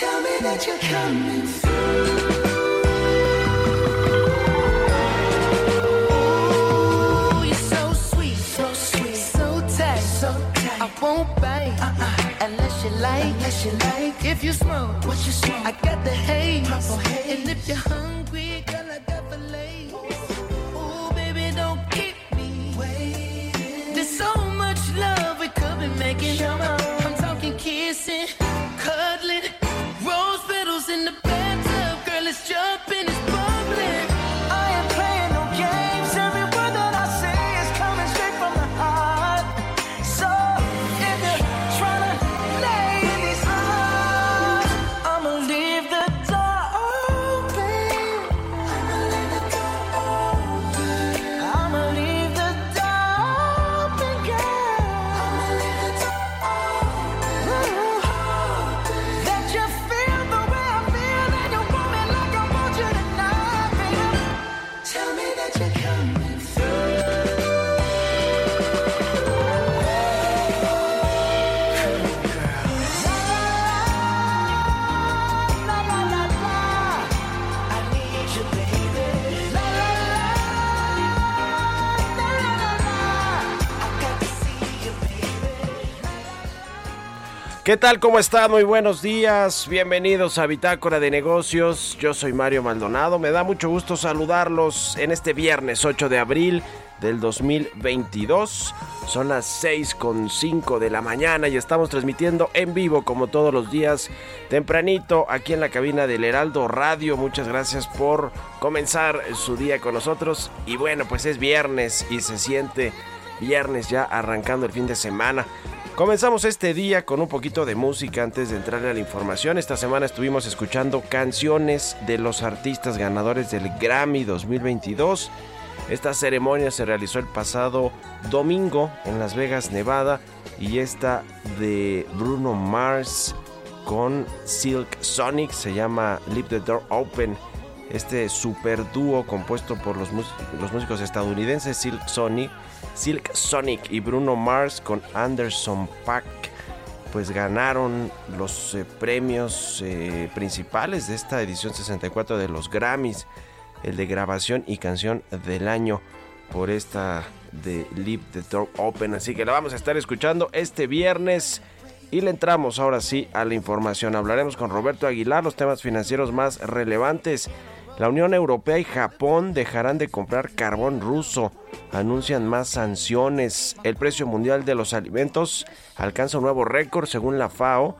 Tell me that you're coming through. Ooh, you're so sweet, so sweet, so tight, so tight. I won't bite uh-uh. unless you like, unless you like. If you smoke, what you smoke? I got the haze, purple haze. And if you're hungry, ¿Qué tal? ¿Cómo están? Muy buenos días. Bienvenidos a Bitácora de Negocios. Yo soy Mario Maldonado. Me da mucho gusto saludarlos en este viernes 8 de abril del 2022. Son las 6 con 5 de la mañana y estamos transmitiendo en vivo como todos los días tempranito aquí en la cabina del Heraldo Radio. Muchas gracias por comenzar su día con nosotros. Y bueno, pues es viernes y se siente viernes ya arrancando el fin de semana. Comenzamos este día con un poquito de música antes de entrar a la información. Esta semana estuvimos escuchando canciones de los artistas ganadores del Grammy 2022. Esta ceremonia se realizó el pasado domingo en Las Vegas, Nevada, y esta de Bruno Mars con Silk Sonic se llama Leave the Door Open. Este super dúo compuesto por los, los músicos estadounidenses Silk Sonic, Silk Sonic y Bruno Mars con Anderson Paak pues ganaron los eh, premios eh, principales de esta edición 64 de los Grammys, el de grabación y canción del año por esta de Leave the Door Open. Así que la vamos a estar escuchando este viernes y le entramos ahora sí a la información. Hablaremos con Roberto Aguilar los temas financieros más relevantes. La Unión Europea y Japón dejarán de comprar carbón ruso. Anuncian más sanciones. El precio mundial de los alimentos alcanza un nuevo récord según la FAO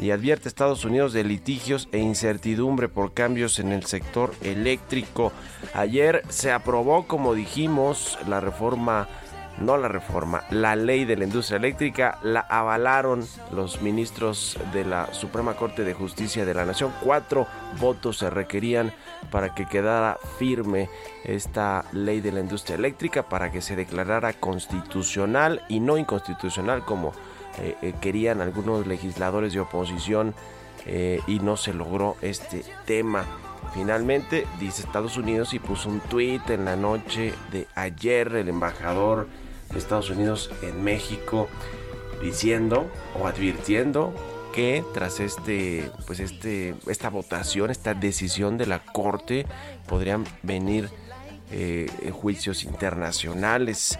y advierte a Estados Unidos de litigios e incertidumbre por cambios en el sector eléctrico. Ayer se aprobó, como dijimos, la reforma, no la reforma, la ley de la industria eléctrica, la avalaron los ministros de la Suprema Corte de Justicia de la Nación. Cuatro votos se requerían para que quedara firme esta ley de la industria eléctrica, para que se declarara constitucional y no inconstitucional como querían algunos legisladores de oposición y no se logró este tema. Finalmente, dice Estados Unidos y puso un tweet en la noche de ayer el embajador Estados Unidos en México diciendo o advirtiendo que tras este pues este esta votación esta decisión de la corte podrían venir eh, juicios internacionales.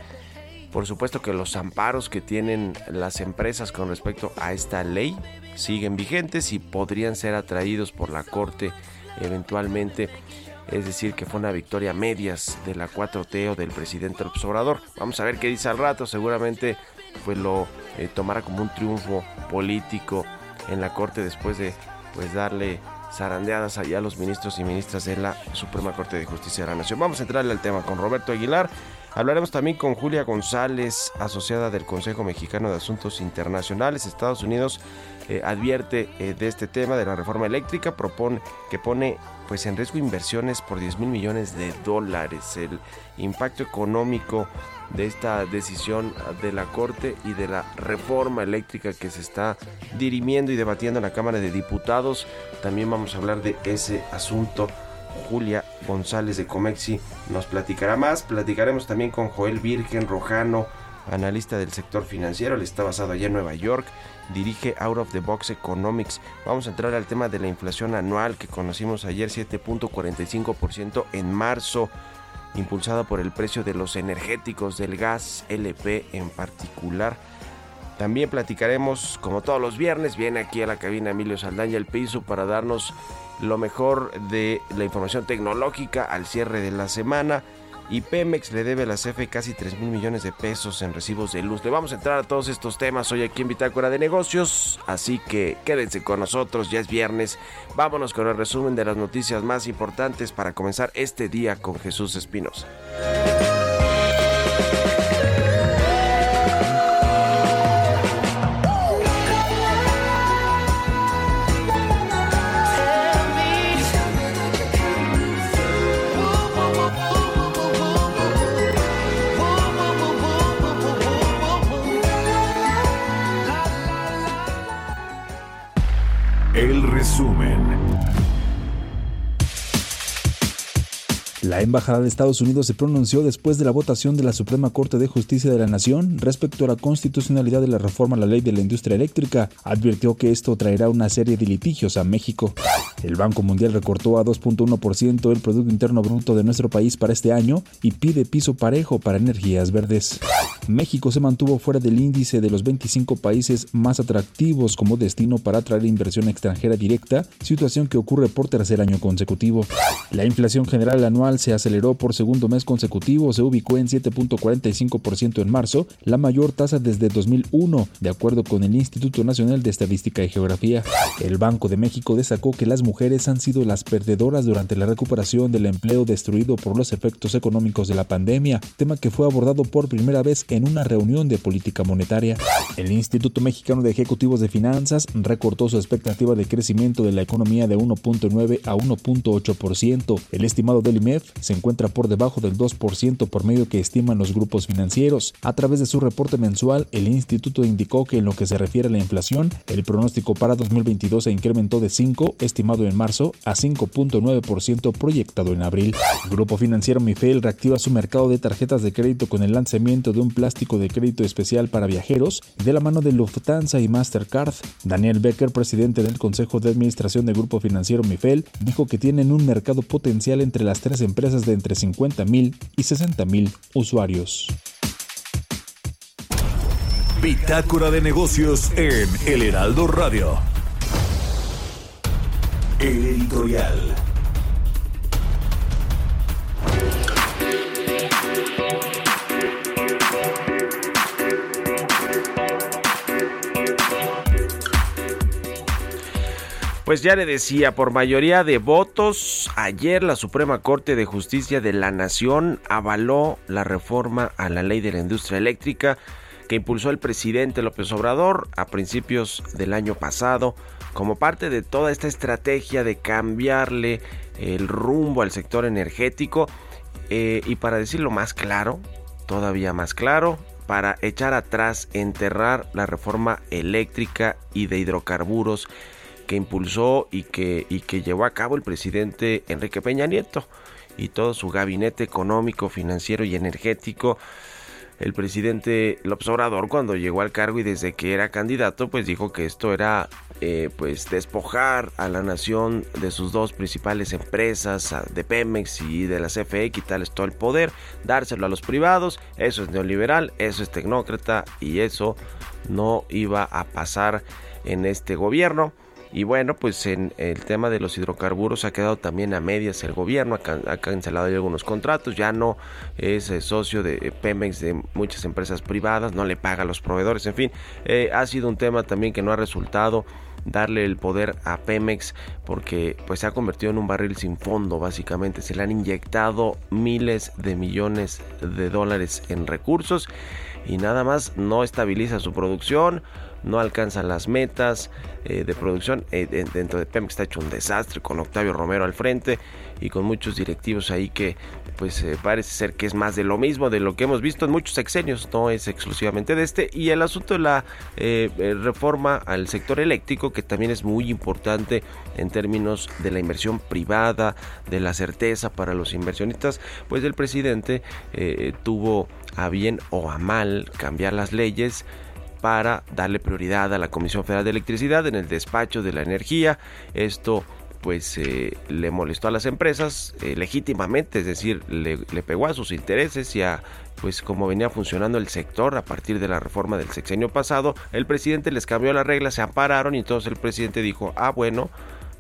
Por supuesto que los amparos que tienen las empresas con respecto a esta ley siguen vigentes y podrían ser atraídos por la corte eventualmente es decir, que fue una victoria medias de la 4T o del presidente López Obrador. Vamos a ver qué dice al rato, seguramente pues lo eh, tomará como un triunfo político en la Corte después de pues darle zarandeadas allá a los ministros y ministras de la Suprema Corte de Justicia de la Nación. Vamos a entrarle al tema con Roberto Aguilar. Hablaremos también con Julia González, asociada del Consejo Mexicano de Asuntos Internacionales. Estados Unidos eh, advierte eh, de este tema de la reforma eléctrica, propone que pone pues en riesgo inversiones por 10 mil millones de dólares. El impacto económico de esta decisión de la Corte y de la reforma eléctrica que se está dirimiendo y debatiendo en la Cámara de Diputados. También vamos a hablar de ese asunto. Julia González de Comexi nos platicará más. Platicaremos también con Joel Virgen Rojano, analista del sector financiero. Él está basado allá en Nueva York. Dirige Out of the Box Economics. Vamos a entrar al tema de la inflación anual que conocimos ayer, 7.45% en marzo impulsada por el precio de los energéticos del gas LP en particular. También platicaremos, como todos los viernes, viene aquí a la cabina Emilio Saldaña el piso para darnos lo mejor de la información tecnológica al cierre de la semana y Pemex le debe a la CFE casi 3 mil millones de pesos en recibos de luz. Le vamos a entrar a todos estos temas hoy aquí en Bitácora de Negocios, así que quédense con nosotros, ya es viernes. Vámonos con el resumen de las noticias más importantes para comenzar este día con Jesús Espinosa. La Embajada de Estados Unidos se pronunció después de la votación de la Suprema Corte de Justicia de la Nación respecto a la constitucionalidad de la reforma a la ley de la industria eléctrica. Advirtió que esto traerá una serie de litigios a México. El Banco Mundial recortó a 2.1% el Producto Interno Bruto de nuestro país para este año y pide piso parejo para energías verdes. México se mantuvo fuera del índice de los 25 países más atractivos como destino para atraer inversión extranjera directa, situación que ocurre por tercer año consecutivo. La inflación general anual se aceleró por segundo mes consecutivo, se ubicó en 7.45% en marzo, la mayor tasa desde 2001, de acuerdo con el Instituto Nacional de Estadística y Geografía. El Banco de México destacó que las mujeres han sido las perdedoras durante la recuperación del empleo destruido por los efectos económicos de la pandemia, tema que fue abordado por primera vez en una reunión de política monetaria. El Instituto Mexicano de Ejecutivos de Finanzas recortó su expectativa de crecimiento de la economía de 1.9 a 1.8%. El estimado del IMEF se encuentra por debajo del 2% por medio que estiman los grupos financieros. A través de su reporte mensual, el instituto indicó que en lo que se refiere a la inflación, el pronóstico para 2022 se incrementó de 5, estimado en marzo, a 5.9% proyectado en abril. El grupo financiero Mifel reactiva su mercado de tarjetas de crédito con el lanzamiento de un plástico de crédito especial para viajeros de la mano de Lufthansa y Mastercard. Daniel Becker, presidente del Consejo de Administración del Grupo Financiero Mifel, dijo que tienen un mercado potencial entre las tres empresas de entre 50.000 y 60.000 usuarios. Bitácora de negocios en El Heraldo Radio. El editorial. Pues ya le decía, por mayoría de votos, ayer la Suprema Corte de Justicia de la Nación avaló la reforma a la ley de la industria eléctrica que impulsó el presidente López Obrador a principios del año pasado como parte de toda esta estrategia de cambiarle el rumbo al sector energético eh, y para decirlo más claro, todavía más claro, para echar atrás, enterrar la reforma eléctrica y de hidrocarburos que impulsó y que, y que llevó a cabo el presidente Enrique Peña Nieto y todo su gabinete económico, financiero y energético el presidente López Obrador cuando llegó al cargo y desde que era candidato pues dijo que esto era eh, pues despojar a la nación de sus dos principales empresas de Pemex y de la CFE quitarles todo el poder dárselo a los privados. Eso es neoliberal eso es tecnócrata y eso no iba a pasar en este gobierno. Y bueno, pues en el tema de los hidrocarburos ha quedado también a medias el gobierno, ha, cancelado algunos contratos, ya no es eh, socio de Pemex de muchas empresas privadas, no le paga a los proveedores, en fin, eh, ha sido un tema también que no ha resultado darle el poder a Pemex porque pues se ha convertido en un barril sin fondo básicamente. Se le han inyectado miles de millones de dólares en recursos y nada más no estabiliza su producción no alcanza las metas eh, de producción. Eh, dentro de Pemex está hecho un desastre con Octavio Romero al frente y con muchos directivos ahí que pues eh, parece ser que es más de lo mismo de lo que hemos visto en muchos sexenios, no es exclusivamente de este. Y el asunto de la reforma al sector eléctrico que también es muy importante en términos de la inversión privada, de la certeza para los inversionistas, pues el presidente tuvo a bien o a mal cambiar las leyes para darle prioridad a la Comisión Federal de Electricidad en el despacho de la energía. Esto pues eh, le molestó a las empresas eh, legítimamente, es decir, le, pegó a sus intereses y a pues cómo venía funcionando el sector a partir de la reforma del sexenio pasado. El presidente les cambió las reglas, se ampararon y entonces el presidente dijo, ah bueno,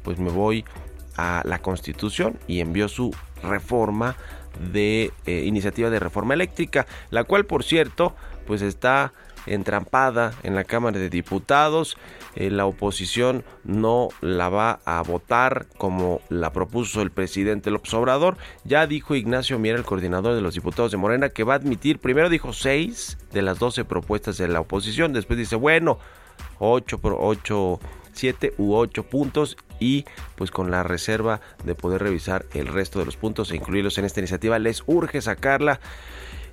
pues me voy a la constitución y envió su reforma de eh, iniciativa de reforma eléctrica, la cual por cierto pues está entrampada en la Cámara de Diputados. Eh, la oposición no la va a votar como la propuso el presidente López Obrador. Ya dijo Ignacio Miera, el coordinador de los diputados de Morena, que va a admitir, primero dijo seis de las doce propuestas de la oposición, después dice, bueno, ocho, ocho, siete u ocho puntos y pues con la reserva de poder revisar el resto de los puntos e incluirlos en esta iniciativa. Les urge sacarla.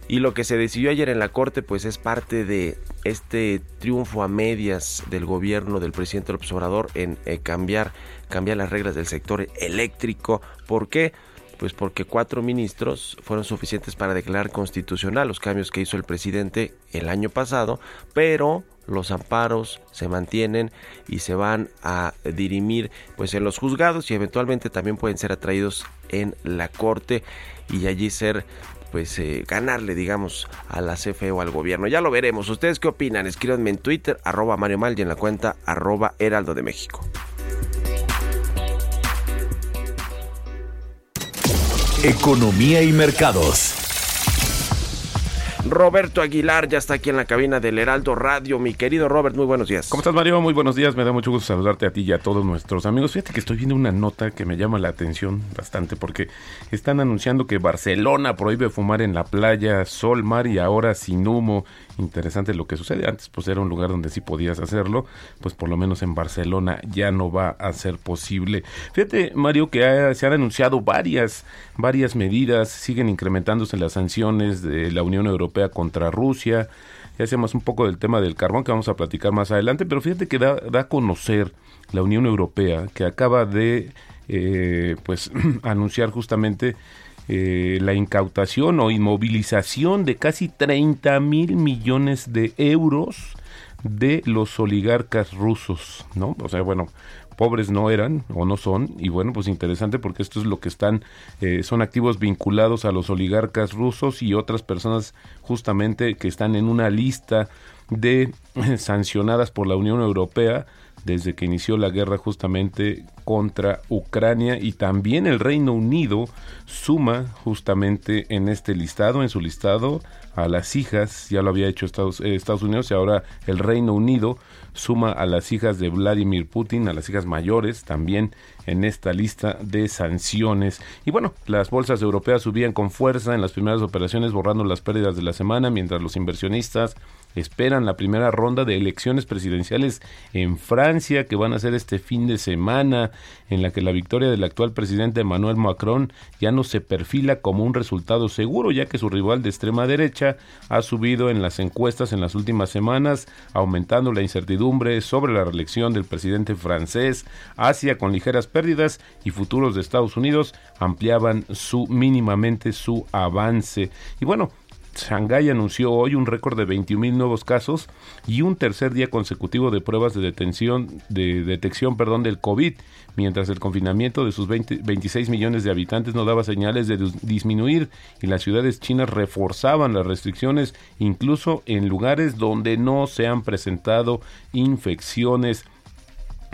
Y lo que se decidió ayer en la Corte pues es parte de este triunfo a medias del gobierno del presidente López Obrador en eh, cambiar, cambiar las reglas del sector eléctrico. ¿Por qué? Pues porque cuatro ministros fueron suficientes para declarar constitucional los cambios que hizo el presidente el año pasado, pero los amparos se mantienen y se van a dirimir pues en los juzgados y eventualmente también pueden ser atraídos en la corte y allí ser pues eh, ganarle, digamos, a la CFE o al gobierno. Ya lo veremos. ¿Ustedes qué opinan? Escríbanme en Twitter, arroba Mario Mal y en la cuenta arroba Heraldo de México. Economía y mercados. Roberto Aguilar ya está aquí en la cabina del Heraldo Radio. Mi querido Robert, muy buenos días. ¿Cómo estás, Mario? Muy buenos días. Me da mucho gusto saludarte a ti y a todos nuestros amigos. Fíjate que estoy viendo una nota que me llama la atención bastante porque están anunciando que Barcelona prohíbe fumar en la playa, sol, mar y ahora sin humo interesante lo que sucede. Antes pues era un lugar donde sí podías hacerlo, pues por lo menos en Barcelona ya no va a ser posible. Fíjate, Mario, que se han anunciado varias, varias medidas, siguen incrementándose las sanciones de la Unión Europea contra Rusia. Ya hacemos un poco del tema del carbón que vamos a platicar más adelante, pero fíjate que da, da a conocer la Unión Europea que acaba de eh, pues anunciar justamente eh, la incautación o inmovilización de casi 30 mil millones de euros de los oligarcas rusos, ¿no? O sea, bueno, pobres no eran o no son y bueno pues interesante porque esto es lo que están eh, son activos vinculados a los oligarcas rusos y otras personas justamente que están en una lista de sancionadas por la Unión Europea desde que inició la guerra justamente contra Ucrania y también el Reino Unido suma justamente en este listado, en su listado, a las hijas, ya lo había hecho Estados, eh, Estados Unidos y ahora el Reino Unido suma a las hijas de Vladimir Putin, a las hijas mayores también en esta lista de sanciones. Y bueno, las bolsas europeas subían con fuerza en las primeras operaciones borrando las pérdidas de la semana, mientras los inversionistas esperan la primera ronda de elecciones presidenciales en Francia que van a ser este fin de semana, en la que la victoria del actual presidente Emmanuel Macron ya no se perfila como un resultado seguro, ya que su rival de extrema derecha ha subido en las encuestas en las últimas semanas, aumentando la incertidumbre sobre la reelección del presidente francés. Asia con ligeras pérdidas y futuros de Estados Unidos ampliaban su mínimamente su avance. Y bueno, Shanghái anunció hoy un récord de 21.000 nuevos casos y un tercer día consecutivo de pruebas de detención de detección, perdón, del COVID, mientras el confinamiento de sus 26 millones de habitantes no daba señales de disminuir y las ciudades chinas reforzaban las restricciones incluso en lugares donde no se han presentado infecciones.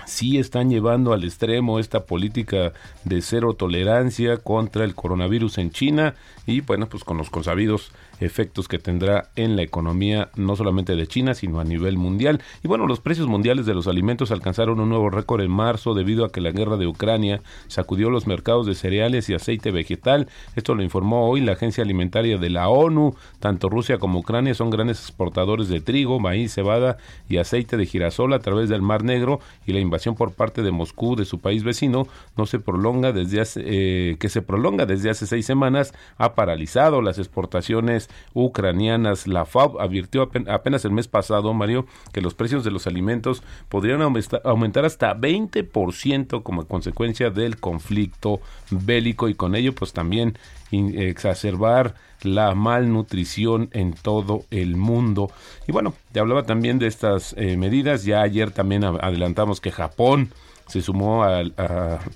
Sí están llevando al extremo esta política de cero tolerancia contra el coronavirus en China y bueno, pues con los consabidos efectos que tendrá en la economía no solamente de China, sino a nivel mundial. Y bueno, los precios mundiales de los alimentos alcanzaron un nuevo récord en marzo debido a que la guerra de Ucrania sacudió los mercados de cereales y aceite vegetal. Esto lo informó hoy la Agencia Alimentaria de la ONU. Tanto Rusia como Ucrania son grandes exportadores de trigo, maíz, cebada y aceite de girasol a través del Mar Negro y la invasión por parte de Moscú de su país vecino no se prolonga desde hace, eh, que se prolonga desde hace seis semanas ha paralizado las exportaciones ucranianas. La FAO advirtió apenas el mes pasado, Mario, que los precios de los alimentos podrían aumentar hasta 20% como consecuencia del conflicto bélico y con ello pues también exacerbar la malnutrición en todo el mundo. Y bueno, te hablaba también de estas eh, medidas. Ya ayer también adelantamos que Japón se sumó a,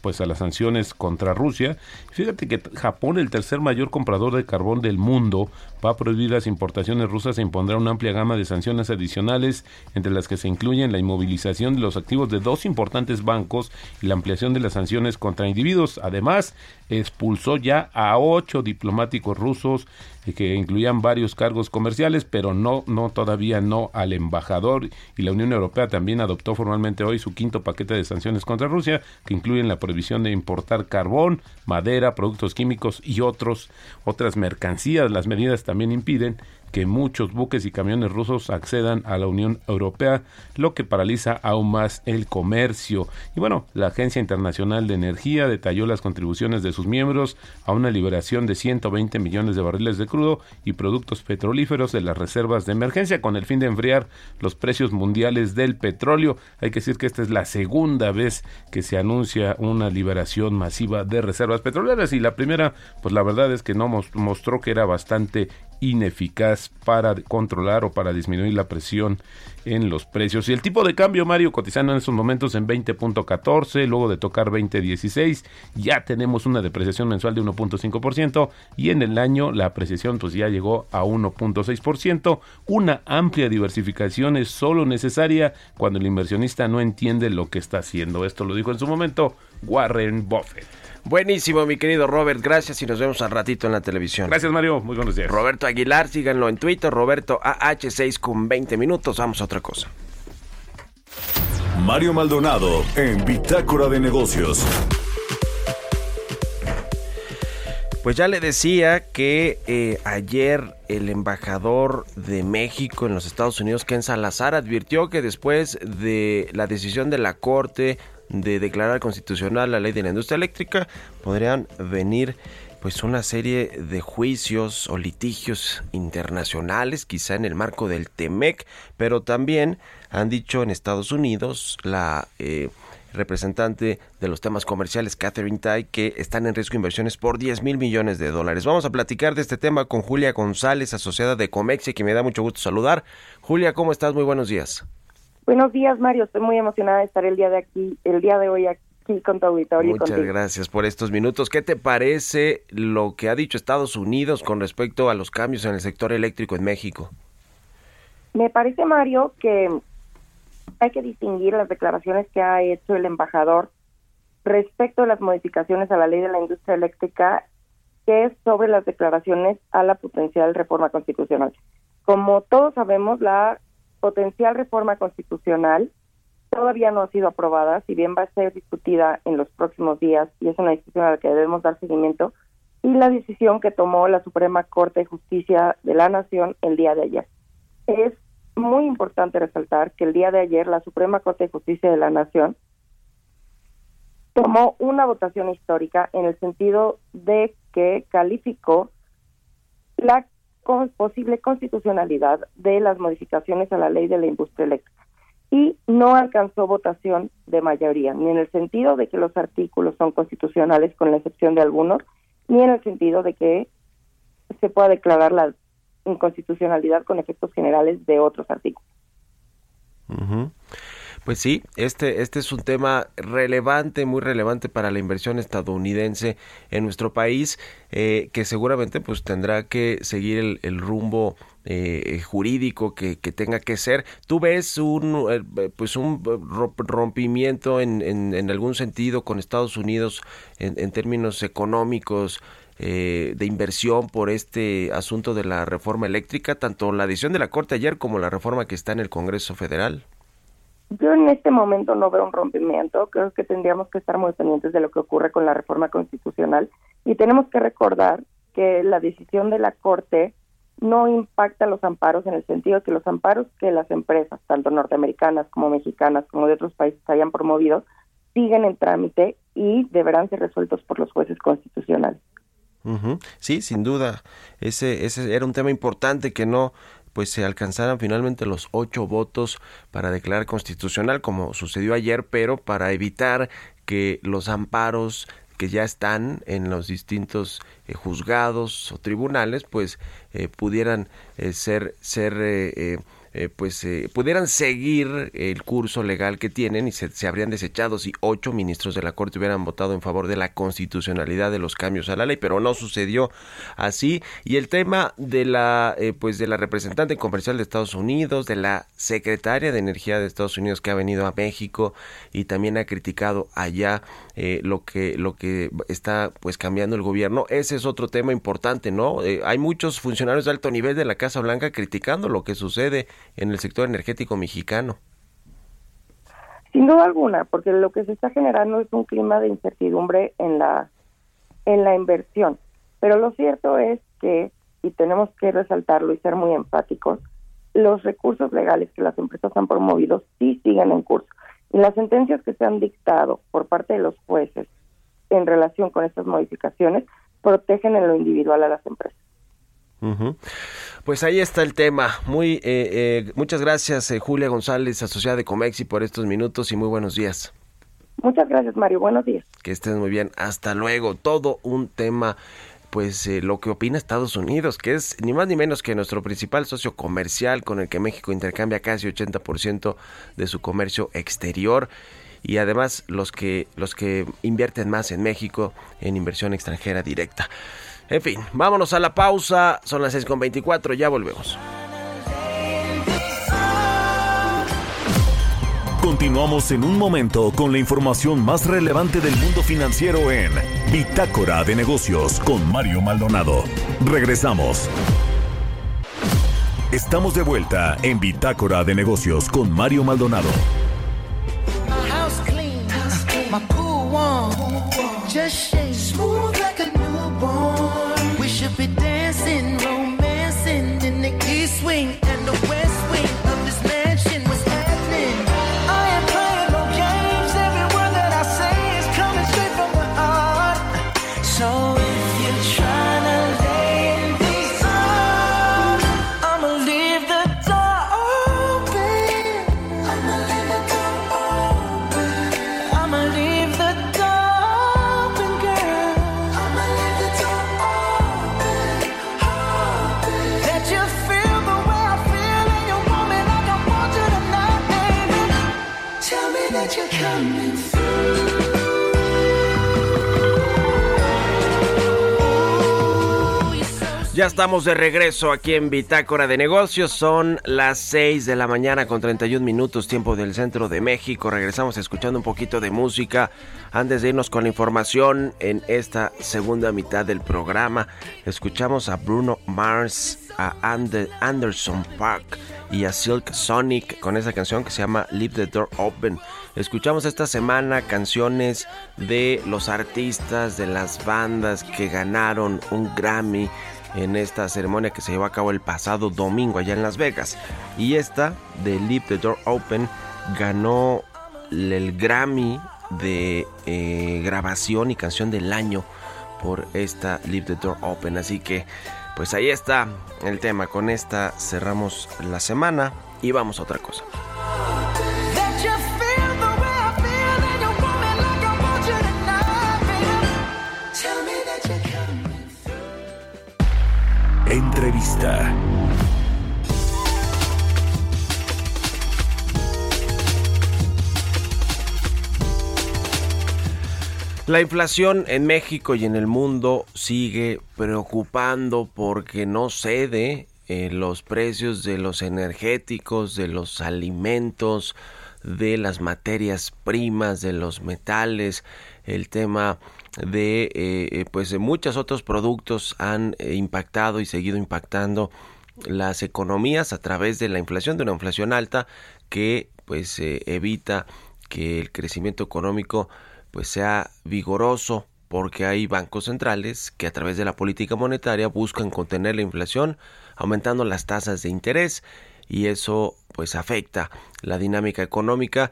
pues a las sanciones contra Rusia. Fíjate que Japón, el tercer mayor comprador de carbón del mundo, va a prohibir las importaciones rusas e impondrá una amplia gama de sanciones adicionales, entre las que se incluyen la inmovilización de los activos de dos importantes bancos y la ampliación de las sanciones contra individuos. Además, expulsó ya a ocho diplomáticos rusos que incluían varios cargos comerciales, pero no, no todavía no al embajador. Y la Unión Europea también adoptó formalmente hoy su quinto paquete de sanciones contra Rusia, que incluyen la prohibición de importar carbón, madera, productos químicos y otros otras mercancías. Las medidas también impiden que muchos buques y camiones rusos accedan a la Unión Europea, lo que paraliza aún más el comercio. Y bueno, la Agencia Internacional de Energía detalló las contribuciones de sus miembros a una liberación de 120 millones de barriles de crudo y productos petrolíferos de las reservas de emergencia con el fin de enfriar los precios mundiales del petróleo. Hay que decir que esta es la segunda vez que se anuncia una liberación masiva de reservas petroleras y la primera, pues la verdad es que no mostró que era bastante ineficaz para controlar o para disminuir la presión en los precios. Y el tipo de cambio, Mario, cotizando en estos momentos en 20.14, luego de tocar 20.16, ya tenemos una depreciación mensual de 1.5% y en el año la apreciación pues ya llegó a 1.6%. Una amplia diversificación es solo necesaria cuando el inversionista no entiende lo que está haciendo. Esto lo dijo en su momento Warren Buffett. Buenísimo, mi querido Robert. Gracias y nos vemos al ratito en la televisión. Gracias, Mario. Muy buenos días. Roberto Aguilar, síganlo en Twitter. Roberto AH6 con 20 minutos. Vamos a otra cosa. Mario Maldonado en Bitácora de Negocios. Pues ya le decía que eh, ayer el embajador de México en los Estados Unidos, Ken Salazar, advirtió que después de la decisión de la Corte de declarar constitucional la ley de la industria eléctrica, podrían venir pues una serie de juicios o litigios internacionales, quizá en el marco del TEMEC, pero también han dicho en Estados Unidos la eh, representante de los temas comerciales, Catherine Tai, que están en riesgo inversiones por 10 mil millones de dólares. Vamos a platicar de este tema con Julia González, asociada de Comexia, que me da mucho gusto saludar. Julia, ¿cómo estás? Muy buenos días. Buenos días, Mario. Estoy muy emocionada de estar el día de aquí, el día de hoy aquí con tu auditorio. Muchas gracias por estos minutos. ¿Qué te parece lo que ha dicho Estados Unidos con respecto a los cambios en el sector eléctrico en México? Me parece, Mario, que hay que distinguir las declaraciones que ha hecho el embajador respecto a las modificaciones a la ley de la industria eléctrica, que es sobre las declaraciones a la potencial reforma constitucional. Como todos sabemos, la potencial reforma constitucional todavía no ha sido aprobada, si bien va a ser discutida en los próximos días y es una discusión a la que debemos dar seguimiento, y la decisión que tomó la Suprema Corte de Justicia de la Nación el día de ayer. Es muy importante resaltar que el día de ayer la Suprema Corte de Justicia de la Nación tomó una votación histórica en el sentido de que calificó la posible constitucionalidad de las modificaciones a la ley de la industria eléctrica y no alcanzó votación de mayoría, ni en el sentido de que los artículos son constitucionales con la excepción de algunos, ni en el sentido de que se pueda declarar la inconstitucionalidad con efectos generales de otros artículos. Pues sí, este, este es un tema relevante, muy relevante para la inversión estadounidense en nuestro país, eh, que seguramente pues tendrá que seguir el, rumbo eh, jurídico que, tenga que ser. ¿Tú ves un eh, pues un rompimiento en, en, algún sentido con Estados Unidos en, en términos económicos? de inversión por este asunto de la reforma eléctrica, tanto la decisión de la Corte ayer como la reforma que está en el Congreso Federal? Yo en este momento no veo un rompimiento, creo que tendríamos que estar muy pendientes de lo que ocurre con la reforma constitucional y tenemos que recordar que la decisión de la Corte no impacta los amparos en el sentido de que los amparos que las empresas, tanto norteamericanas como mexicanas, como de otros países hayan promovido, siguen en trámite y deberán ser resueltos por los jueces constitucionales. Sí, sin duda. Ese, ese era un tema importante que no pues se alcanzaran finalmente los ocho votos para declarar constitucional, como sucedió ayer, pero para evitar que los amparos que ya están en los distintos eh, juzgados o tribunales, pues eh, pudieran eh, ser, ser eh, pues eh, pudieran seguir el curso legal que tienen y se, habrían desechado si ocho ministros de la Corte hubieran votado en favor de la constitucionalidad de los cambios a la ley, pero no sucedió así. Y el tema de la eh, pues de la representante comercial de Estados Unidos, de la secretaria de Energía de Estados Unidos que ha venido a México y también ha criticado allá lo que lo que está pues cambiando el gobierno, ese es otro tema importante, ¿no? hay muchos funcionarios de alto nivel de la Casa Blanca criticando lo que sucede en el sector energético mexicano? Sin duda alguna, porque lo que se está generando es un clima de incertidumbre en la en la inversión. Pero lo cierto es que y tenemos que resaltarlo y ser muy empáticos, los recursos legales que las empresas han promovido sí siguen en curso. Y las sentencias que se han dictado por parte de los jueces en relación con estas modificaciones protegen en lo individual a las empresas. Pues ahí está el tema. Muy, eh, eh, muchas gracias, eh, Julia González, asociada de Comexi, por estos minutos y muy buenos días. Muchas gracias, Mario. Buenos días. Que estés muy bien. Hasta luego. Todo un tema pues lo que opina Estados Unidos, que es ni más ni menos que nuestro principal socio comercial con el que México intercambia casi 80% de su comercio exterior y además los que los que invierten más en México en inversión extranjera directa. En fin, vámonos a la pausa. Son las 6.24, ya volvemos. Continuamos en un momento con la información más relevante del mundo financiero en Bitácora de Negocios con Mario Maldonado. Regresamos. Estamos de vuelta en Bitácora de Negocios con Mario Maldonado. Just shake smooth like a newborn. We should be dancing, romancing in the key swing. Ya estamos de regreso aquí en Bitácora de Negocios. Son las 6 de la mañana con 31 minutos, tiempo del centro de México. Regresamos escuchando un poquito de música antes de irnos con la información en esta segunda mitad del programa. Escuchamos a Bruno Mars, a Anderson Park y a Silk Sonic con esa canción que se llama Leave the Door Open. Escuchamos esta semana canciones de los artistas, de las bandas que ganaron un Grammy en esta ceremonia que se llevó a cabo el pasado domingo allá en Las Vegas. Y esta de Leave the Door Open ganó el Grammy de eh, grabación y canción del año por esta Leave the Door Open. Así que pues ahí está el tema. Con esta cerramos la semana y vamos a otra cosa. Entrevista. La inflación en México y en el mundo sigue preocupando porque no cede eh, los precios de los energéticos, de los alimentos, de las materias primas, de los metales, el tema de eh, eh, pues muchos otros productos han impactado y seguido impactando las economías a través de la inflación, de una inflación alta que pues evita que el crecimiento económico pues sea vigoroso porque hay bancos centrales que a través de la política monetaria buscan contener la inflación aumentando las tasas de interés y eso pues afecta la dinámica económica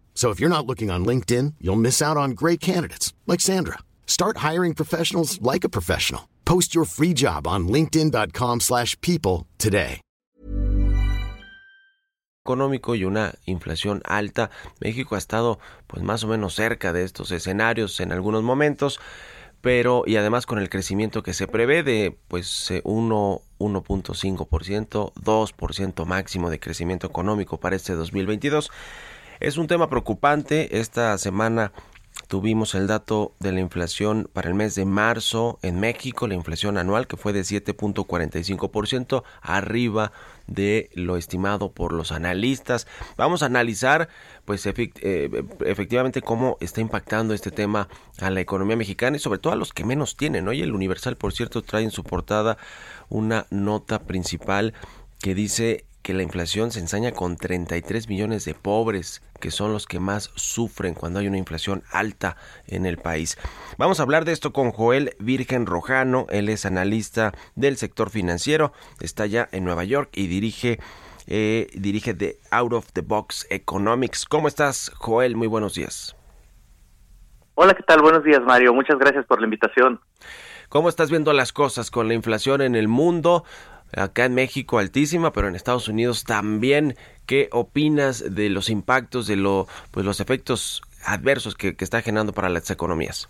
So if you're not looking on LinkedIn, you'll miss out on great candidates like Sandra. Start hiring professionals like a professional. Post your free job on linkedin.com/people today. económico y una inflación alta. México ha estado pues más o menos cerca de estos escenarios en algunos momentos pero y además con el crecimiento que se prevé de pues 1 1.5%, 2% máximo de crecimiento económico para este 2022. Es un tema preocupante. Esta semana tuvimos el dato de la inflación para el mes de marzo en México, la inflación anual que fue de 7.45%, arriba de lo estimado por los analistas. Vamos a analizar pues eh, efectivamente cómo está impactando este tema a la economía mexicana y sobre todo a los que menos tienen. Hoy el Universal, por cierto, trae en su portada una nota principal que dice que la inflación se ensaña con 33 millones de pobres, que son los que más sufren cuando hay una inflación alta en el país. Vamos a hablar de esto con Joel Virgen Rojano, él es analista del sector financiero, está ya en Nueva York y dirige eh, dirige de Out of the Box Economics. ¿Cómo estás, Joel? Muy buenos días. Hola, ¿qué tal? Buenos días, Mario. Muchas gracias por la invitación. ¿Cómo estás viendo las cosas con la inflación en el mundo? Acá en México altísima, pero en Estados Unidos también. ¿Qué opinas de los impactos, de lo, pues los efectos adversos que, está generando para las economías?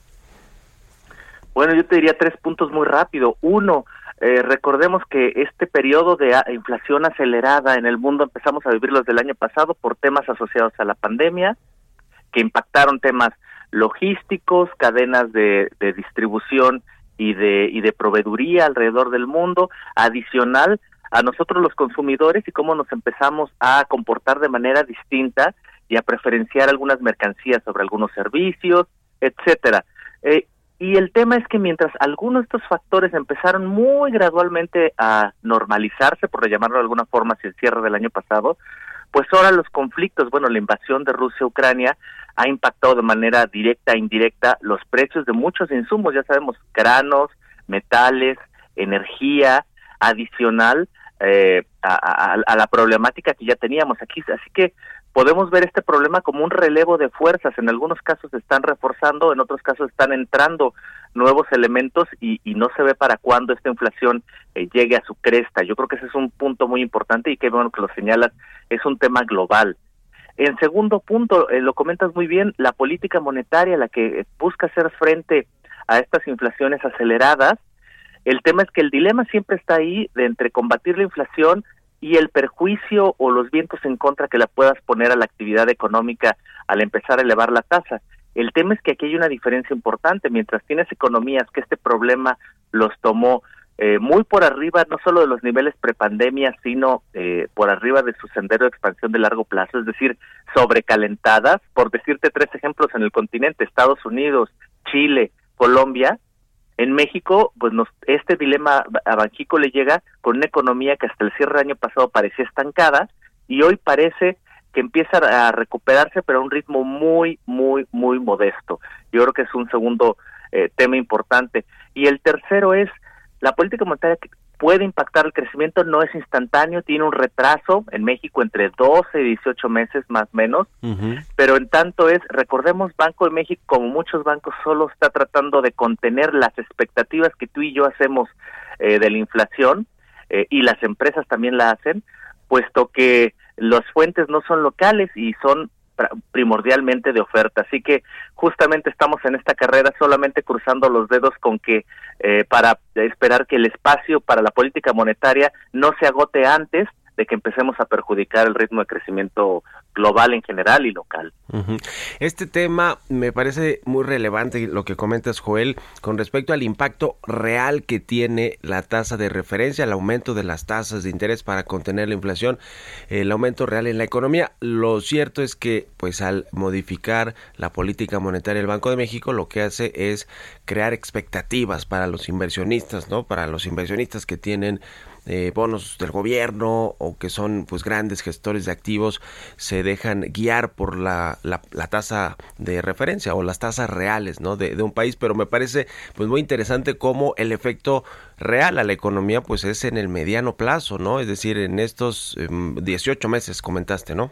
Bueno, yo te diría tres puntos muy rápido. Uno, eh, recordemos que este periodo de inflación acelerada en el mundo empezamos a vivirlo desde el año pasado por temas asociados a la pandemia, que impactaron temas logísticos, cadenas de, de distribución y de, y de proveeduría alrededor del mundo, adicional a nosotros los consumidores y cómo nos empezamos a comportar de manera distinta y a preferenciar algunas mercancías sobre algunos servicios, etcétera. Eh, y el tema es que mientras algunos de estos factores empezaron muy gradualmente a normalizarse, por llamarlo de alguna forma, hacia el cierre del año pasado, pues ahora los conflictos, bueno, la invasión de Rusia a Ucrania ha impactado de manera directa e indirecta los precios de muchos insumos, ya sabemos, granos, metales, energía, adicional eh, a, a, la problemática que ya teníamos aquí. Así que podemos ver este problema como un relevo de fuerzas. En algunos casos están reforzando, en otros casos están entrando nuevos elementos y, no se ve para cuándo esta inflación eh, llegue a su cresta. Yo creo que ese es un punto muy importante y que bueno que lo señalas, es un tema global. En segundo punto, eh, lo comentas muy bien, la política monetaria, la que busca hacer frente a estas inflaciones aceleradas. El tema es que el dilema siempre está ahí de entre combatir la inflación y el perjuicio o los vientos en contra que la puedas poner a la actividad económica al empezar a elevar la tasa. El tema es que aquí hay una diferencia importante. Mientras tienes economías que este problema los tomó eh, muy por arriba no solo de los niveles prepandemia, sino eh, por arriba de su sendero de expansión de largo plazo, es decir, sobrecalentadas, por decirte tres ejemplos en el continente, Estados Unidos, Chile, Colombia, en México, pues nos, este dilema a Banjico le llega con una economía que hasta el cierre del año pasado parecía estancada y hoy parece que empieza a recuperarse, pero a un ritmo muy, muy, muy modesto. Yo creo que es un segundo eh, tema importante. Y el tercero es la política monetaria puede impactar el crecimiento, no es instantáneo, tiene un retraso en México entre 12 y 18 meses más o menos, pero en tanto es, recordemos, Banco de México, como muchos bancos, solo está tratando de contener las expectativas que tú y yo hacemos eh, de la inflación, eh, y las empresas también la hacen, puesto que las fuentes no son locales y son primordialmente de oferta. Así que justamente estamos en esta carrera solamente cruzando los dedos con que eh, para esperar que el espacio para la política monetaria no se agote antes de que empecemos a perjudicar el ritmo de crecimiento global en general y local. Este tema me parece muy relevante lo que comentas, Joel, con respecto al impacto real que tiene la tasa de referencia, el aumento de las tasas de interés para contener la inflación, el aumento real en la economía. Lo cierto es que, pues, al modificar la política monetaria del Banco de México, lo que hace es crear expectativas para los inversionistas, ¿no? Para los inversionistas que tienen eh, bonos del gobierno o que son pues grandes gestores de activos se dejan guiar por la, la, tasa de referencia o las tasas reales ¿no? de, un país. Pero me parece pues muy interesante cómo el efecto real a la economía pues es en el mediano plazo no es decir en estos 18 em, meses comentaste no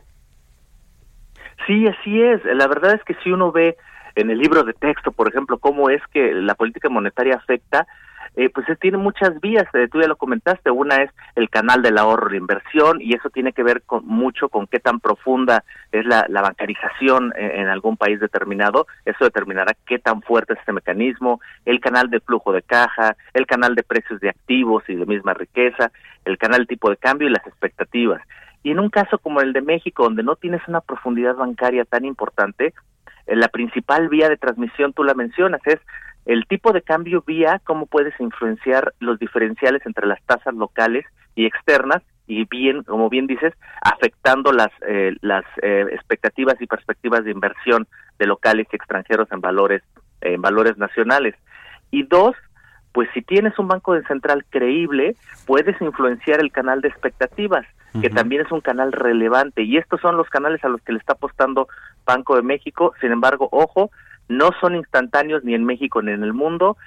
sí así es. La verdad es que si uno ve en el libro de texto por ejemplo cómo es que la política monetaria afecta eh, pues tiene muchas vías, eh, tú ya lo comentaste, una es el canal del ahorro de inversión y eso tiene que ver con mucho con qué tan profunda es la, bancarización en, algún país determinado, eso determinará qué tan fuerte es este mecanismo, el canal de flujo de caja, el canal de precios de activos y de misma riqueza, el canal tipo de cambio y las expectativas. Y en un caso como el de México, donde no tienes una profundidad bancaria tan importante, eh, la principal vía de transmisión, tú la mencionas, es el tipo de cambio vía cómo puedes influenciar los diferenciales entre las tasas locales y externas y bien, como bien dices, afectando las eh, las eh, expectativas y perspectivas de inversión de locales y extranjeros en valores en valores nacionales. Y dos, pues si tienes un banco de central creíble, puedes influenciar el canal de expectativas, que también es un canal relevante y estos son los canales a los que le está apostando Banco de México. Sin embargo, ojo, no son instantáneos ni en México ni en el mundo,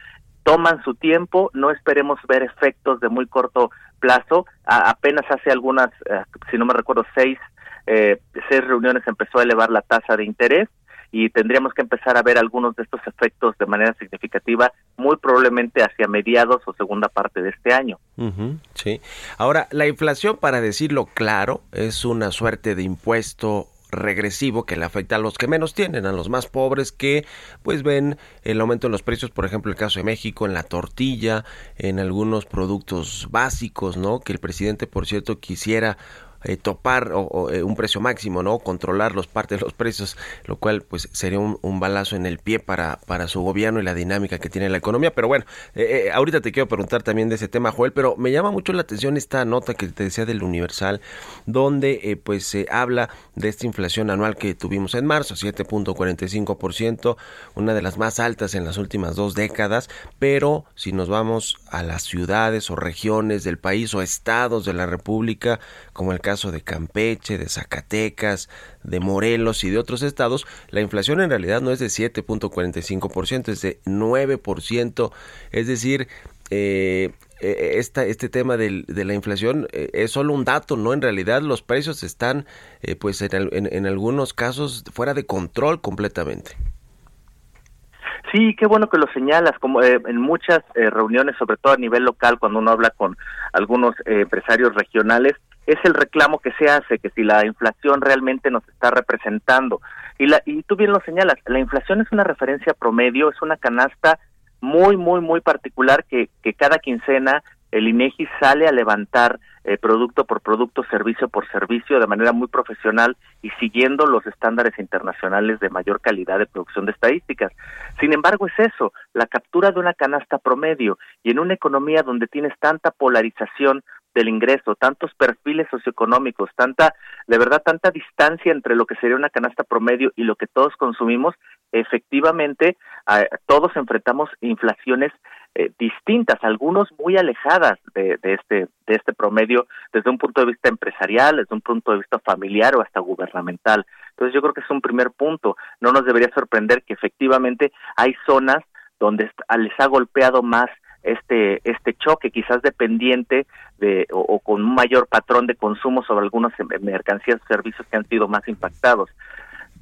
toman su tiempo, no esperemos ver efectos de muy corto plazo, apenas hace algunas, eh, si no me recuerdo, seis, eh, seis reuniones empezó a elevar la tasa de interés y tendríamos que empezar a ver algunos de estos efectos de manera significativa muy probablemente hacia mediados o segunda parte de este año. sí. Ahora, la inflación, para decirlo claro, es una suerte de impuesto regresivo que le afecta a los que menos tienen, a los más pobres que pues ven el aumento en los precios, por ejemplo, el caso de México en la tortilla, en algunos productos básicos, ¿no? Que el presidente, por cierto, quisiera eh, topar o, eh, un precio máximo, ¿no? Controlar los partes de los precios, lo cual pues sería un, balazo en el pie para, para su gobierno y la dinámica que tiene la economía. Pero bueno, eh, ahorita te quiero preguntar también de ese tema, Joel, pero me llama mucho la atención esta nota que te decía del Universal, donde pues se habla de esta inflación anual que tuvimos en marzo, 7.45%, una de las más altas en las últimas dos décadas, pero si nos vamos a las ciudades o regiones del país o estados de la República, como el caso de Campeche, de Zacatecas, de Morelos y de otros estados, la inflación en realidad no es de 7.45%, es de 9%, es decir, eh, eh, esta, este tema de la inflación eh, es solo un dato, ¿no? En realidad los precios están, pues en, en, algunos casos, fuera de control completamente. Sí, qué bueno que lo señalas, como en muchas reuniones, sobre todo a nivel local, cuando uno habla con algunos empresarios regionales, es el reclamo que se hace, que si la inflación realmente nos está representando. Y, la, y tú bien lo señalas, la inflación es una referencia promedio, es una canasta muy, muy, muy particular que, que cada quincena el INEGI sale a levantar eh, producto por producto, servicio por servicio, de manera muy profesional y siguiendo los estándares internacionales de mayor calidad de producción de estadísticas. Sin embargo, es eso, la captura de una canasta promedio y en una economía donde tienes tanta polarización del ingreso, tantos perfiles socioeconómicos, tanta, de verdad, tanta distancia entre lo que sería una canasta promedio y lo que todos consumimos, efectivamente, todos enfrentamos inflaciones eh, distintas, algunos muy alejadas de, de, este de este promedio desde un punto de vista empresarial, desde un punto de vista familiar o hasta gubernamental. Entonces yo creo que es un primer punto. No nos debería sorprender que efectivamente hay zonas donde les ha golpeado más este este choque quizás dependiente de o, con un mayor patrón de consumo sobre algunas mercancías o servicios que han sido más impactados.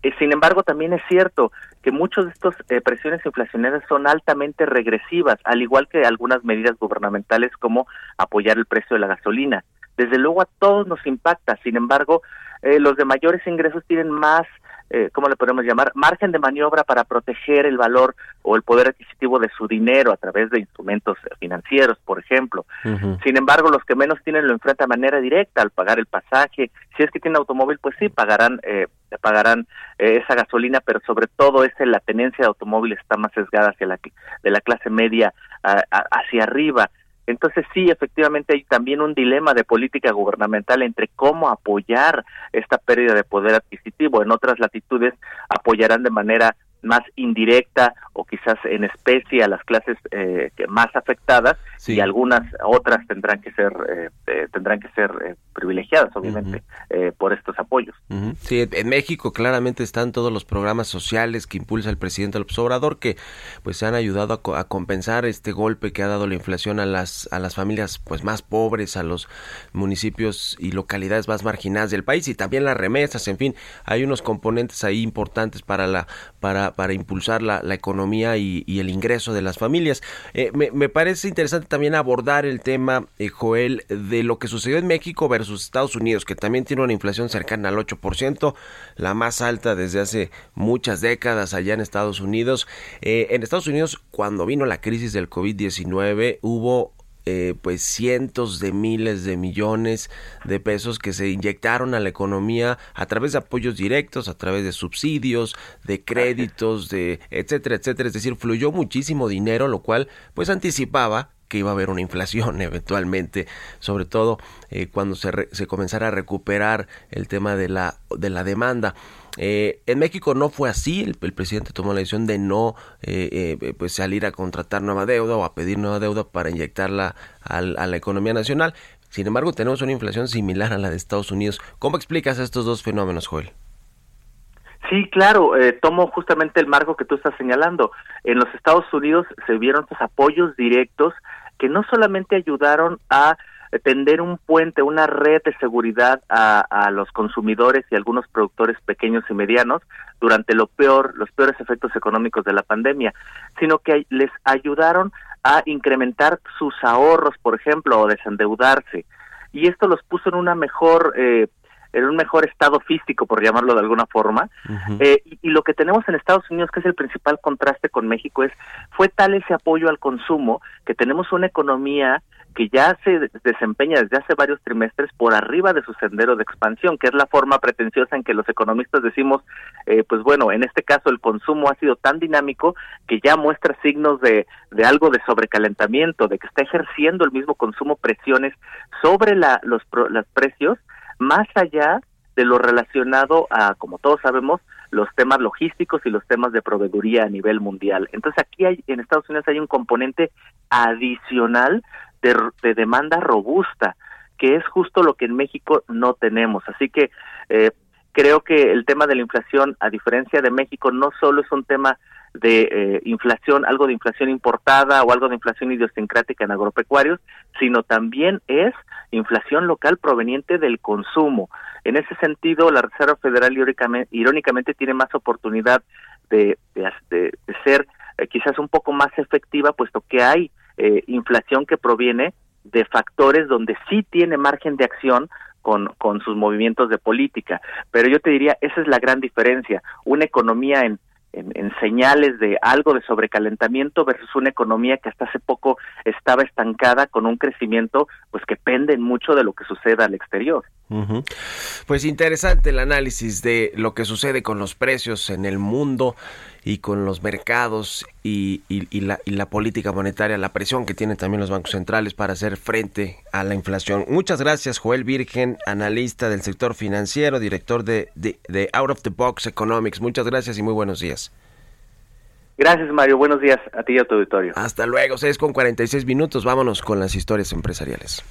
Eh, sin embargo, también es cierto que muchas de estas eh, presiones inflacionarias son altamente regresivas, al igual que algunas medidas gubernamentales como apoyar el precio de la gasolina. Desde luego a todos nos impacta, sin embargo, eh, los de mayores ingresos tienen más eh, ¿cómo le podemos llamar? Margen de maniobra para proteger el valor o el poder adquisitivo de su dinero a través de instrumentos financieros, por ejemplo. Sin embargo, los que menos tienen lo enfrentan de manera directa al pagar el pasaje. Si es que tienen automóvil, pues sí, pagarán eh, pagarán eh, esa gasolina, pero sobre todo es la tenencia de automóviles está más sesgada hacia la de la clase media hacia arriba. Entonces sí, efectivamente hay también un dilema de política gubernamental entre cómo apoyar esta pérdida de poder adquisitivo. En otras latitudes apoyarán de manera más indirecta o quizás en especie a las clases eh, más afectadas y algunas otras tendrán que ser eh, eh, tendrán que ser eh, privilegiadas obviamente por estos apoyos. Sí en México claramente están todos los programas sociales que impulsa el presidente López Obrador que pues se han ayudado a, compensar este golpe que ha dado la inflación a las a las familias pues más pobres a los municipios y localidades más marginadas del país y también las remesas en fin hay unos componentes ahí importantes para la para para impulsar la, la economía y, y, el ingreso de las familias. Me, me parece interesante también abordar el tema, eh, Joel, de lo que sucedió en México Estados Unidos, que también tiene una inflación cercana al 8%, la más alta desde hace muchas décadas allá en Estados Unidos. Eh, en Estados Unidos, cuando vino la crisis del COVID-19, hubo eh, pues cientos de miles de millones de pesos que se inyectaron a la economía a través de apoyos directos, a través de subsidios, de créditos, de etcétera, etcétera. Es decir, fluyó muchísimo dinero, lo cual pues anticipaba que iba a haber una inflación eventualmente, sobre todo eh, cuando se, se comenzara a recuperar el tema de la, de la demanda. Eh, en México no fue así, el, presidente tomó la decisión de no eh, pues salir a contratar nueva deuda o a pedir nueva deuda para inyectarla a la economía nacional. Sin embargo, tenemos una inflación similar a la de Estados Unidos. ¿Cómo explicas estos dos fenómenos, Joel? Sí, claro, tomo justamente el marco que tú estás señalando. En los Estados Unidos se vieron estos apoyos directos que no solamente ayudaron a tender un puente, una red de seguridad a, a, los consumidores y algunos productores pequeños y medianos durante lo peor, los peores efectos económicos de la pandemia, sino que les ayudaron a incrementar sus ahorros, por ejemplo, o desendeudarse. Y esto los puso en una mejor eh, en un mejor estado físico, por llamarlo de alguna forma. eh, y, y, lo que tenemos en Estados Unidos, que es el principal contraste con México, es fue tal ese apoyo al consumo que tenemos una economía que ya se desempeña desde hace varios trimestres por arriba de su sendero de expansión, que es la forma pretenciosa en que los economistas decimos, eh, pues bueno, en este caso el consumo ha sido tan dinámico que ya muestra signos de, de algo de sobrecalentamiento, de que está ejerciendo el mismo consumo presiones sobre la, los, los precios más allá de lo relacionado a, como todos sabemos, los temas logísticos y los temas de proveeduría a nivel mundial. Entonces aquí hay, en Estados Unidos hay un componente adicional de, de demanda robusta, que es justo lo que en México no tenemos. Así que eh, creo que el tema de la inflación, a diferencia de México, no solo es un tema de eh, inflación, algo de inflación importada o algo de inflación idiosincrática en agropecuarios, sino también es inflación local proveniente del consumo. En ese sentido, la Reserva Federal irónicamente, tiene más oportunidad de, de, ser eh, quizás un poco más efectiva, puesto que hay eh, inflación que proviene de factores donde sí tiene margen de acción con, con sus movimientos de política. Pero yo te diría, esa es la gran diferencia. Una economía en en, señales de algo de sobrecalentamiento versus una economía que hasta hace poco estaba estancada con un crecimiento pues que pende mucho de lo que suceda al exterior. Pues interesante el análisis de lo que sucede con los precios en el mundo y con los mercados y, la, y, la, política monetaria, la presión que tienen también los bancos centrales para hacer frente a la inflación. Muchas gracias, Joel Virgen, analista del sector financiero, director de, de Out of the Box Economics. Muchas gracias y muy buenos días. Gracias, Mario. Buenos días a ti y a tu auditorio. Hasta luego. 6 con 46 minutos. Vámonos con las historias empresariales.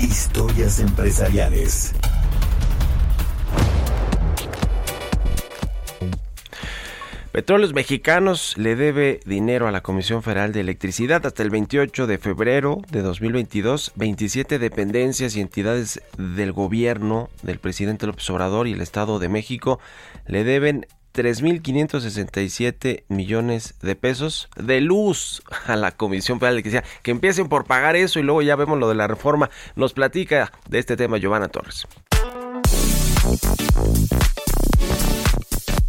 Historias empresariales. Petróleos Mexicanos le debe dinero a la Comisión Federal de Electricidad hasta el 28 de febrero de 2022. 27 dependencias y entidades del gobierno del presidente López Obrador y el Estado de México le deben 3.567 millones de pesos de luz a la Comisión Federal de Electricidad. Que empiecen por pagar eso y luego ya vemos lo de la reforma. Nos platica de este tema Giovanna Torres.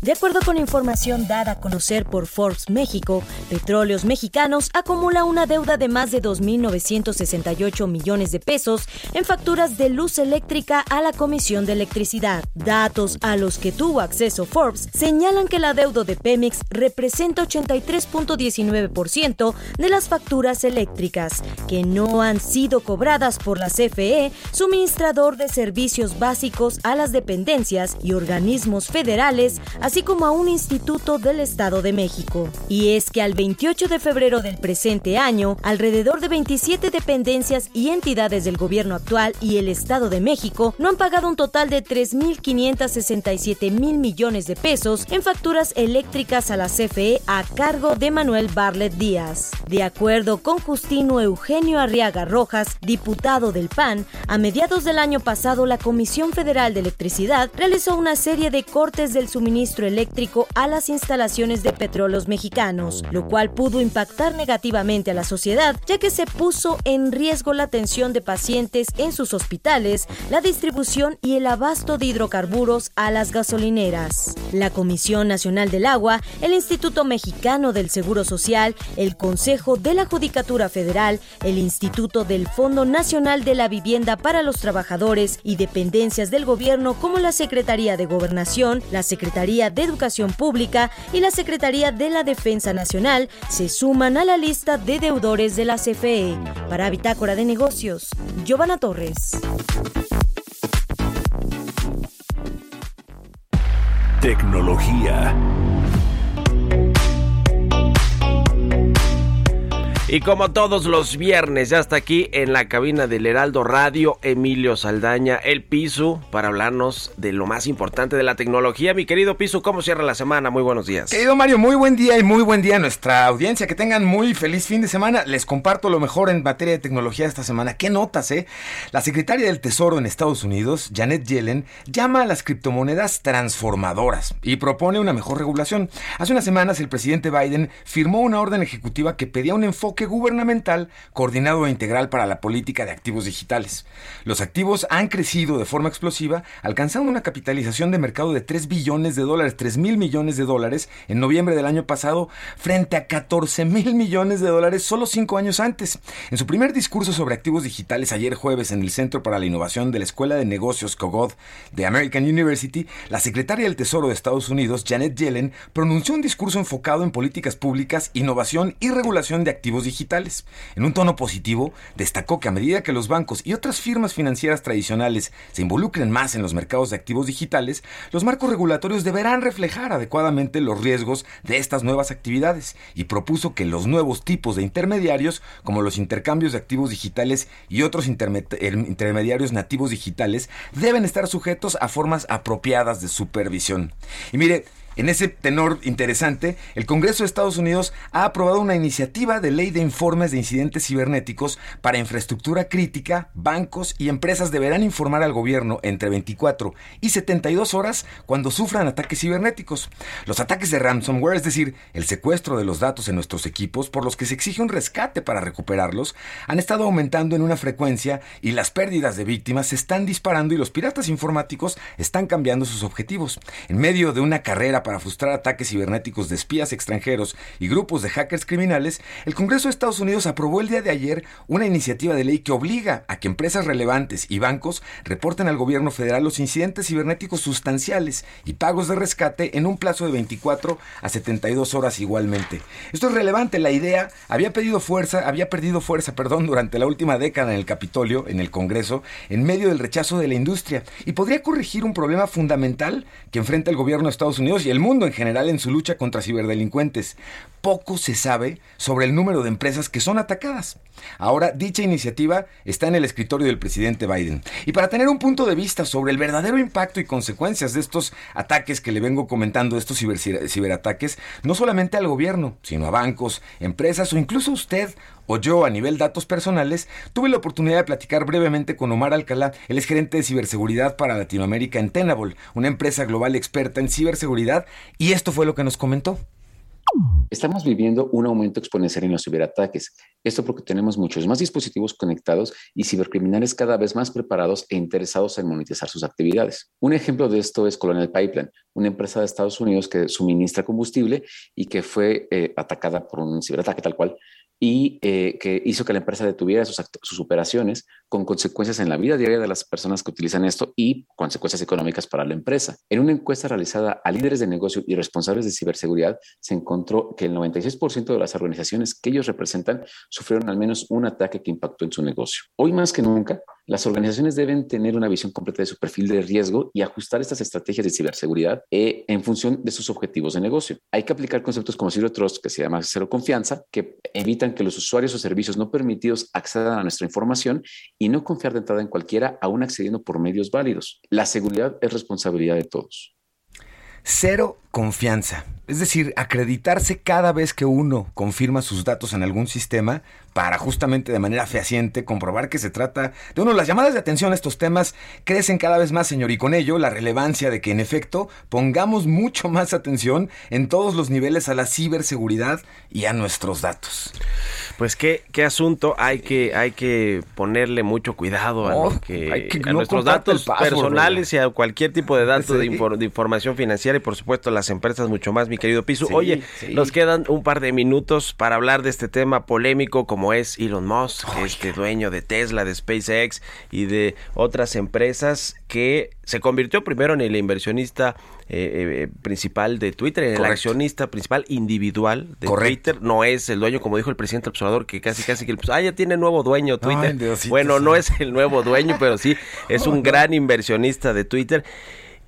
De acuerdo con información dada a conocer por Forbes México, Petróleos Mexicanos acumula una deuda de más de 2.968 millones de pesos en facturas de luz eléctrica a la Comisión de Electricidad. Datos a los que tuvo acceso Forbes señalan que la deuda de Pemex representa 83.19% de las facturas eléctricas, que no han sido cobradas por la CFE, suministrador de servicios básicos a las dependencias y organismos federales, así como a un instituto del Estado de México. Y es que al 28 de febrero del presente año, alrededor de 27 dependencias y entidades del gobierno actual y el Estado de México no han pagado un total de 3.567 mil millones de pesos en facturas eléctricas a la CFE a cargo de Manuel Barlet Díaz. De acuerdo con Justino Eugenio Arriaga Rojas, diputado del PAN, a mediados del año pasado la Comisión Federal de Electricidad realizó una serie de cortes del suministro eléctrico a las instalaciones de petróleos mexicanos, lo cual pudo impactar negativamente a la sociedad, ya que se puso en riesgo la atención de pacientes en sus hospitales, la distribución y el abasto de hidrocarburos a las gasolineras. La Comisión Nacional del Agua, el Instituto Mexicano del Seguro Social, el Consejo de la Judicatura Federal, el Instituto del Fondo Nacional de la Vivienda para los Trabajadores y dependencias del gobierno como la Secretaría de Gobernación, la Secretaría de Educación Pública y la Secretaría de la Defensa Nacional se suman a la lista de deudores de la CFE. Para Bitácora de Negocios, Giovanna Torres. Tecnología. Y como todos los viernes, ya está aquí en la cabina del Heraldo Radio, Emilio Saldaña, el Piso, para hablarnos de lo más importante de la tecnología. Mi querido Piso, ¿cómo cierra la semana? Muy buenos días. Querido Mario, muy buen día y muy buen día a nuestra audiencia. Que tengan muy feliz fin de semana. Les comparto lo mejor en materia de tecnología esta semana. ¿Qué notas, eh? La secretaria del Tesoro en Estados Unidos, Janet Yellen, llama a las criptomonedas transformadoras y propone una mejor regulación. Hace unas semanas el presidente Biden firmó una orden ejecutiva que pedía un enfoque gubernamental coordinado e integral para la política de activos digitales. Los activos han crecido de forma explosiva, alcanzando una capitalización de mercado de 3 billones de dólares, 3 mil millones de dólares en noviembre del año pasado, frente a 14 mil millones de dólares solo cinco años antes. En su primer discurso sobre activos digitales ayer jueves en el Centro para la Innovación de la Escuela de Negocios COGOD de American University, la secretaria del Tesoro de Estados Unidos, Janet Yellen, pronunció un discurso enfocado en políticas públicas, innovación y regulación de activos digitales digitales. En un tono positivo, destacó que a medida que los bancos y otras firmas financieras tradicionales se involucren más en los mercados de activos digitales, los marcos regulatorios deberán reflejar adecuadamente los riesgos de estas nuevas actividades y propuso que los nuevos tipos de intermediarios, como los intercambios de activos digitales y otros intermediarios nativos digitales, deben estar sujetos a formas apropiadas de supervisión. Y mire, en ese tenor interesante, el Congreso de Estados Unidos ha aprobado una iniciativa de ley de informes de incidentes cibernéticos para infraestructura crítica, bancos y empresas deberán informar al gobierno entre 24 y 72 horas cuando sufran ataques cibernéticos. Los ataques de ransomware, es decir, el secuestro de los datos en nuestros equipos por los que se exige un rescate para recuperarlos, han estado aumentando en una frecuencia y las pérdidas de víctimas se están disparando y los piratas informáticos están cambiando sus objetivos. En medio de una carrera para frustrar ataques cibernéticos de espías extranjeros y grupos de hackers criminales, el Congreso de Estados Unidos aprobó el día de ayer una iniciativa de ley que obliga a que empresas relevantes y bancos reporten al gobierno federal los incidentes cibernéticos sustanciales y pagos de rescate en un plazo de 24 a 72 horas igualmente. Esto es relevante, la idea había pedido fuerza, había perdido fuerza, perdón, durante la última década en el Capitolio, en el Congreso, en medio del rechazo de la industria y podría corregir un problema fundamental que enfrenta el gobierno de Estados Unidos y el mundo en general en su lucha contra ciberdelincuentes. Poco se sabe sobre el número de empresas que son atacadas. Ahora, dicha iniciativa está en el escritorio del presidente Biden. Y para tener un punto de vista sobre el verdadero impacto y consecuencias de estos ataques que le vengo comentando, estos ciberataques, no solamente al gobierno, sino a bancos, empresas o incluso usted o yo a nivel datos personales, tuve la oportunidad de platicar brevemente con Omar Alcalá, el es gerente de ciberseguridad para Latinoamérica en Tenable, una empresa global experta en ciberseguridad, y esto fue lo que nos comentó. Estamos viviendo un aumento exponencial en los ciberataques. Esto porque tenemos muchos más dispositivos conectados y cibercriminales cada vez más preparados e interesados en monetizar sus actividades. Un ejemplo de esto es Colonial Pipeline, una empresa de Estados Unidos que suministra combustible y que fue eh, atacada por un ciberataque tal cual y eh, que hizo que la empresa detuviera sus, sus, operaciones con consecuencias en la vida diaria de las personas que utilizan esto y consecuencias económicas para la empresa. En una encuesta realizada a líderes de negocio y responsables de ciberseguridad, se encontró que el 96% de las organizaciones que ellos representan sufrieron al menos un ataque que impactó en su negocio. Hoy más que nunca, las organizaciones deben tener una visión completa de su perfil de riesgo y ajustar estas estrategias de ciberseguridad eh, en función de sus objetivos de negocio. Hay que aplicar conceptos como Zero Trust, que se llama cero confianza, que evitan que los usuarios o servicios no permitidos accedan a nuestra información y no confiar de entrada en cualquiera, aún accediendo por medios válidos. La seguridad es responsabilidad de todos. Cero confianza. Es decir, acreditarse cada vez que uno confirma sus datos en algún sistema para justamente de manera fehaciente comprobar que se trata de uno. Las llamadas de atención a estos temas crecen cada vez más, señor, y con ello la relevancia de que en efecto pongamos mucho más atención en todos los niveles a la ciberseguridad y a nuestros datos. Pues qué, qué asunto, hay que, hay que ponerle mucho cuidado a, que, nuestros datos personales y a cualquier tipo de datos de, información financiera y por supuesto las empresas mucho más, mi querido Piso. Oye, nos quedan un par de minutos para hablar de este tema polémico como es Elon Musk, este dueño de Tesla, de SpaceX y de otras empresas que se convirtió primero en el inversionista eh, eh, principal de Twitter, en el accionista principal individual de Twitter. No es el dueño, como dijo el presidente observador, que casi casi que pues, ah, ya tiene nuevo dueño Twitter. bueno, no es el nuevo dueño, pero sí es un gran inversionista de Twitter.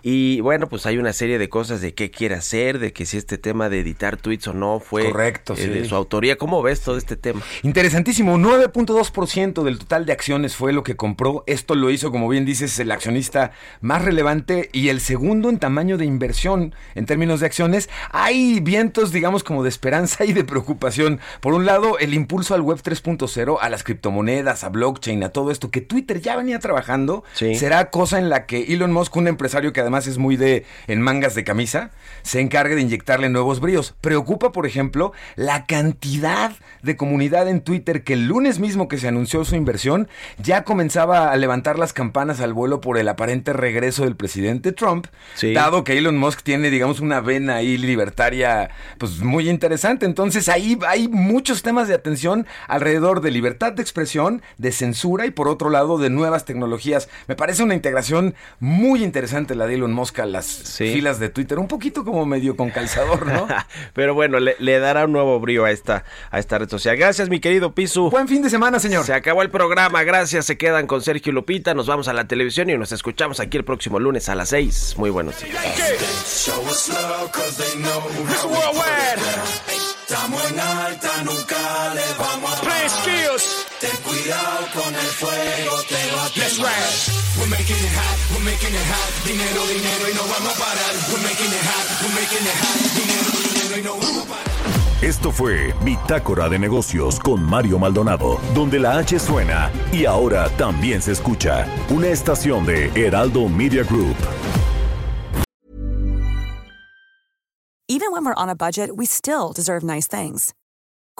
Y bueno, pues hay una serie de cosas de qué quiere hacer, de que si este tema de editar tweets o no fue Correcto, eh, de su autoría. ¿Cómo ves todo este tema? Interesantísimo. 9.2% del total de acciones fue lo que compró. Esto lo hizo, como bien dices, el accionista más relevante y el segundo en tamaño de inversión en términos de acciones. Hay vientos, digamos, como de esperanza y de preocupación. Por un lado, el impulso al web 3.0, a las criptomonedas, a blockchain, a todo esto que Twitter ya venía trabajando, será cosa en la que Elon Musk, un empresario que además además es muy de en mangas de camisa, se encargue de inyectarle nuevos bríos. Preocupa, por ejemplo, la cantidad de comunidad en Twitter que el lunes mismo que se anunció su inversión ya comenzaba a levantar las campanas al vuelo por el aparente regreso del presidente Trump, dado que Elon Musk tiene, digamos, una vena ahí libertaria pues muy interesante. Entonces ahí hay muchos temas de atención alrededor de libertad de expresión, de censura y por otro lado de nuevas tecnologías. Me parece una integración muy interesante la de Elon Musk a las filas de Twitter, un poquito como medio con calzador, ¿no? Pero bueno, le, dará un nuevo brío a esta, a esta red social. Gracias, mi querido Pisu. Buen fin de semana, señor. Se acabó el programa, gracias. Se quedan con Sergio Lupita. Nos vamos a la televisión y nos escuchamos aquí el próximo lunes a las 6. Muy buenos días. Estamos en alta, nunca le vamos a Play skills. Ten cuidado con el fuego, te va a Let's ride. We're making it hot, we're making it hot. Dinero, dinero y no vamos a parar. We're making it hot, we're making it hot. Dinero, dinero y no vamos a parar. Esto fue Bitácora de Negocios con Mario Maldonado, donde la H suena y ahora también se escucha. Una estación de Heraldo Media Group. Even when we're on a budget, we still deserve nice things.